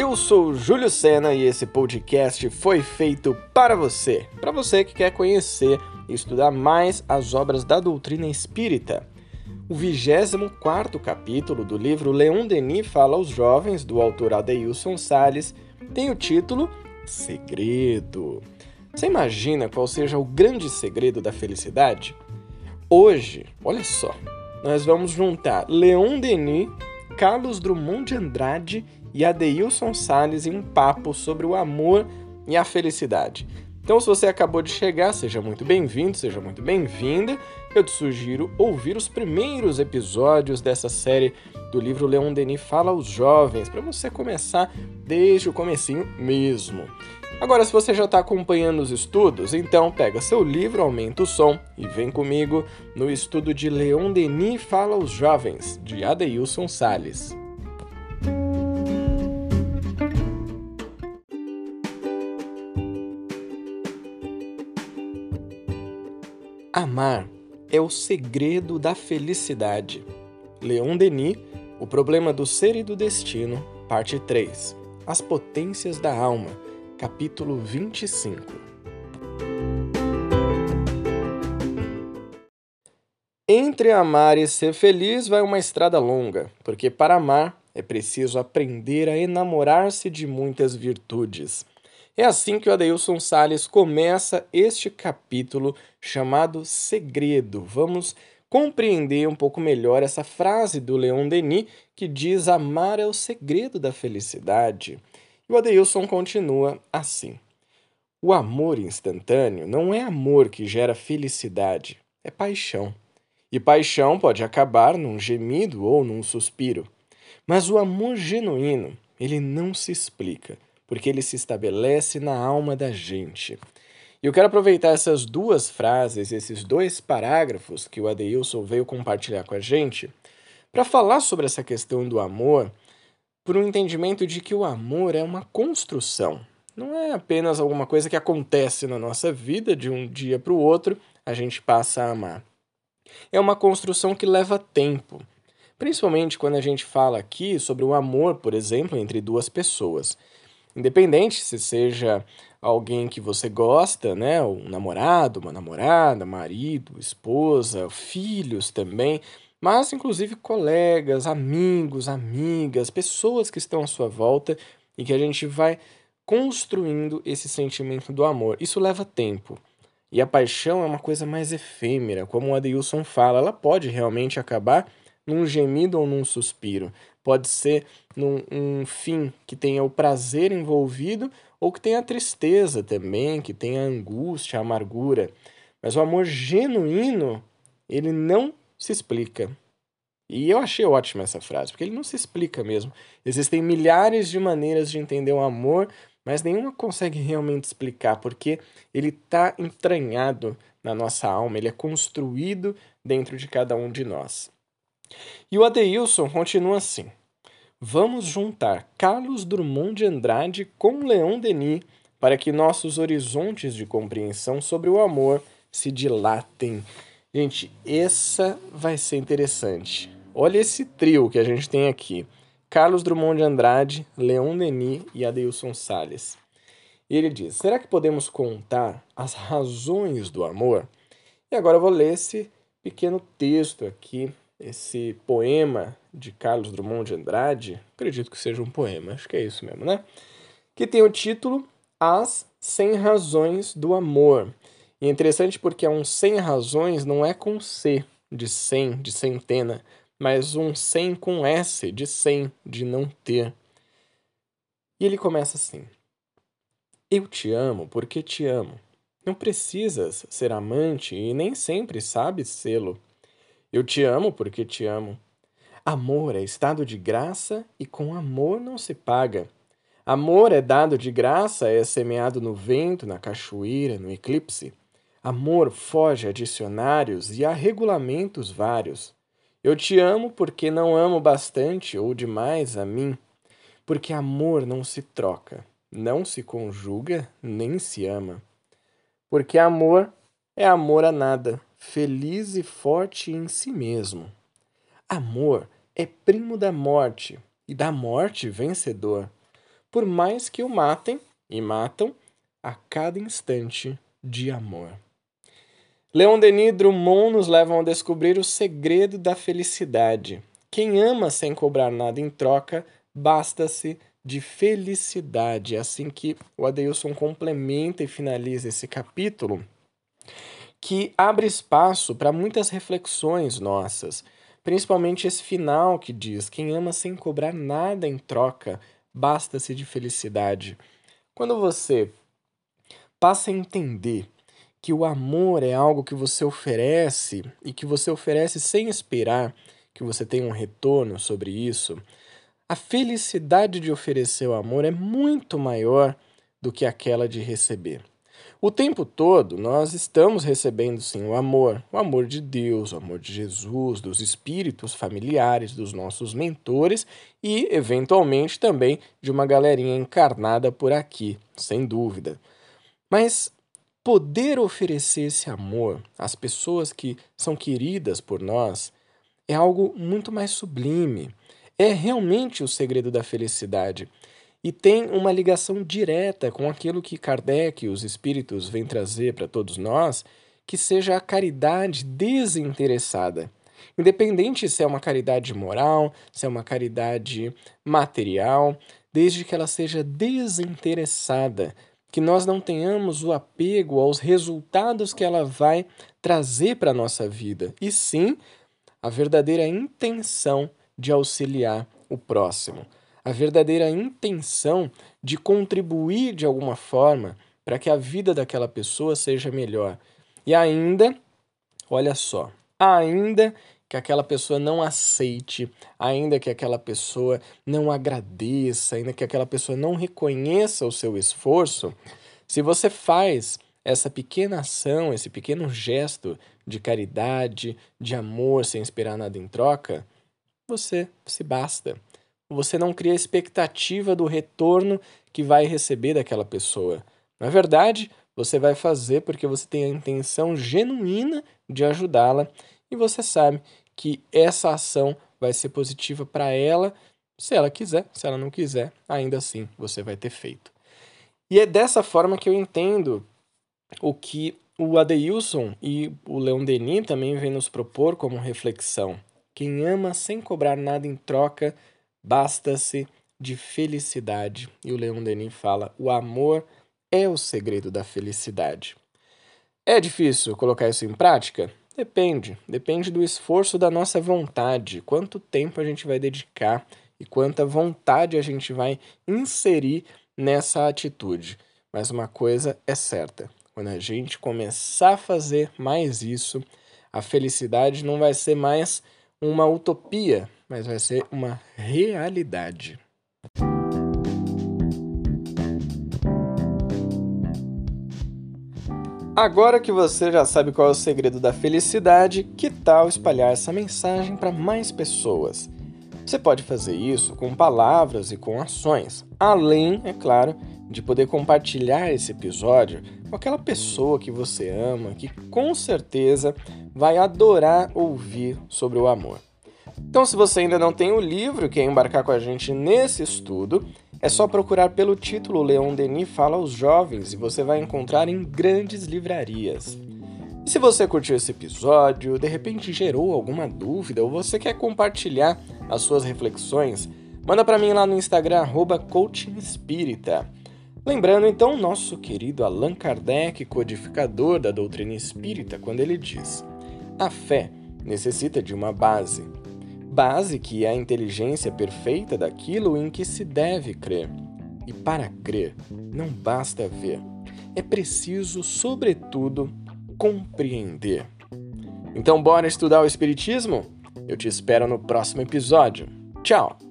Eu sou Júlio Sena e esse podcast foi feito para você, para você que quer conhecer e estudar mais as obras da doutrina espírita. O 24 capítulo do livro Leon Denis fala aos jovens, do autor Adeilson Sales, tem o título Segredo. Você imagina qual seja o grande segredo da felicidade? Hoje, olha só, nós vamos juntar Leon Denis, Carlos Drummond de Andrade e Adeilson Sales em um papo sobre o amor e a felicidade. Então, se você acabou de chegar, seja muito bem-vindo, seja muito bem-vinda. Eu te sugiro ouvir os primeiros episódios dessa série do livro Leon Denis Fala aos Jovens, para você começar desde o comecinho mesmo. Agora, se você já está acompanhando os estudos, então pega seu livro, aumenta o som e vem comigo no estudo de Leon Denis Fala aos Jovens, de Adeilson Sales. Amar é o segredo da felicidade. Leon Denis, O Problema do Ser e do Destino, parte 3. As Potências da Alma, capítulo 25. Entre amar e ser feliz vai uma estrada longa, porque para amar é preciso aprender a enamorar-se de muitas virtudes. É assim que o Adeilson Sales começa este capítulo chamado Segredo. Vamos compreender um pouco melhor essa frase do Leon Denis que diz amar é o segredo da felicidade. E o Adeilson continua assim: O amor instantâneo não é amor que gera felicidade, é paixão. E paixão pode acabar num gemido ou num suspiro. Mas o amor genuíno, ele não se explica porque ele se estabelece na alma da gente. E eu quero aproveitar essas duas frases, esses dois parágrafos que o Adeilson veio compartilhar com a gente, para falar sobre essa questão do amor, por um entendimento de que o amor é uma construção. Não é apenas alguma coisa que acontece na nossa vida de um dia para o outro, a gente passa a amar. É uma construção que leva tempo, principalmente quando a gente fala aqui sobre o amor, por exemplo, entre duas pessoas. Independente se seja alguém que você gosta, né? Um namorado, uma namorada, marido, esposa, filhos também, mas inclusive colegas, amigos, amigas, pessoas que estão à sua volta e que a gente vai construindo esse sentimento do amor. Isso leva tempo. E a paixão é uma coisa mais efêmera, como o Adeilson fala, ela pode realmente acabar num gemido ou num suspiro. Pode ser num um fim que tenha o prazer envolvido ou que tenha a tristeza também, que tenha a angústia, a amargura. Mas o amor genuíno, ele não se explica. E eu achei ótima essa frase, porque ele não se explica mesmo. Existem milhares de maneiras de entender o amor, mas nenhuma consegue realmente explicar, porque ele está entranhado na nossa alma, ele é construído dentro de cada um de nós. E o Adeilson continua assim: Vamos juntar Carlos Drummond de Andrade com Leon Denis para que nossos horizontes de compreensão sobre o amor se dilatem. Gente, essa vai ser interessante. Olha esse trio que a gente tem aqui: Carlos Drummond de Andrade, Leon Denis e Adeilson Sales. E ele diz: será que podemos contar as razões do amor? E agora eu vou ler esse pequeno texto aqui esse poema de Carlos Drummond de Andrade, acredito que seja um poema, acho que é isso mesmo, né? Que tem o título As Cem Razões do Amor. E é interessante porque é um cem razões não é com C de cem, de centena, mas um cem com S de cem, de não ter. E ele começa assim: Eu te amo porque te amo. Não precisas ser amante e nem sempre sabes sê-lo. Eu te amo porque te amo. Amor é estado de graça e com amor não se paga. Amor é dado de graça, é semeado no vento, na cachoeira, no eclipse. Amor foge a dicionários e a regulamentos vários. Eu te amo porque não amo bastante ou demais a mim. Porque amor não se troca, não se conjuga, nem se ama. Porque amor é amor a nada feliz e forte em si mesmo. Amor é primo da morte e da morte vencedor. por mais que o matem e matam a cada instante de amor. Leon Denis Drummond nos levam a descobrir o segredo da felicidade. Quem ama sem cobrar nada em troca, basta-se de felicidade. É assim que o Adeilson complementa e finaliza esse capítulo, que abre espaço para muitas reflexões nossas, principalmente esse final que diz: quem ama sem cobrar nada em troca, basta-se de felicidade. Quando você passa a entender que o amor é algo que você oferece e que você oferece sem esperar que você tenha um retorno sobre isso, a felicidade de oferecer o amor é muito maior do que aquela de receber. O tempo todo nós estamos recebendo sim o amor, o amor de Deus, o amor de Jesus, dos espíritos familiares, dos nossos mentores e, eventualmente, também de uma galerinha encarnada por aqui, sem dúvida. Mas poder oferecer esse amor às pessoas que são queridas por nós é algo muito mais sublime. É realmente o segredo da felicidade e tem uma ligação direta com aquilo que Kardec e os espíritos vêm trazer para todos nós, que seja a caridade desinteressada. Independente se é uma caridade moral, se é uma caridade material, desde que ela seja desinteressada, que nós não tenhamos o apego aos resultados que ela vai trazer para a nossa vida, e sim a verdadeira intenção de auxiliar o próximo, a verdadeira intenção de contribuir de alguma forma para que a vida daquela pessoa seja melhor. E ainda, olha só, ainda que aquela pessoa não aceite, ainda que aquela pessoa não agradeça, ainda que aquela pessoa não reconheça o seu esforço, se você faz essa pequena ação, esse pequeno gesto de caridade, de amor, sem esperar nada em troca, você se basta. Você não cria expectativa do retorno que vai receber daquela pessoa. Na verdade, você vai fazer porque você tem a intenção genuína de ajudá-la e você sabe que essa ação vai ser positiva para ela, se ela quiser, se ela não quiser, ainda assim você vai ter feito. E é dessa forma que eu entendo o que o Adeilson e o Leon Denis também vêm nos propor como reflexão. Quem ama sem cobrar nada em troca, basta-se de felicidade. E o Leon Denis fala: o amor é o segredo da felicidade. É difícil colocar isso em prática? Depende. Depende do esforço da nossa vontade, quanto tempo a gente vai dedicar e quanta vontade a gente vai inserir nessa atitude. Mas uma coisa é certa: quando a gente começar a fazer mais isso, a felicidade não vai ser mais uma utopia, mas vai ser uma realidade. Agora que você já sabe qual é o segredo da felicidade, que tal espalhar essa mensagem para mais pessoas? Você pode fazer isso com palavras e com ações, além, é claro, de poder compartilhar esse episódio com aquela pessoa que você ama, que com certeza vai adorar ouvir sobre o amor. Então, se você ainda não tem o livro e quer embarcar com a gente nesse estudo, é só procurar pelo título Leon Denis Fala aos Jovens e você vai encontrar em grandes livrarias. E se você curtiu esse episódio, de repente gerou alguma dúvida ou você quer compartilhar as suas reflexões, manda para mim lá no Instagram @coachingespírita. Lembrando então nosso querido Allan Kardec, codificador da doutrina espírita, quando ele diz: a fé necessita de uma base base que é a inteligência perfeita daquilo em que se deve crer. E para crer, não basta ver, é preciso, sobretudo, compreender. Então, bora estudar o Espiritismo? Eu te espero no próximo episódio. Tchau!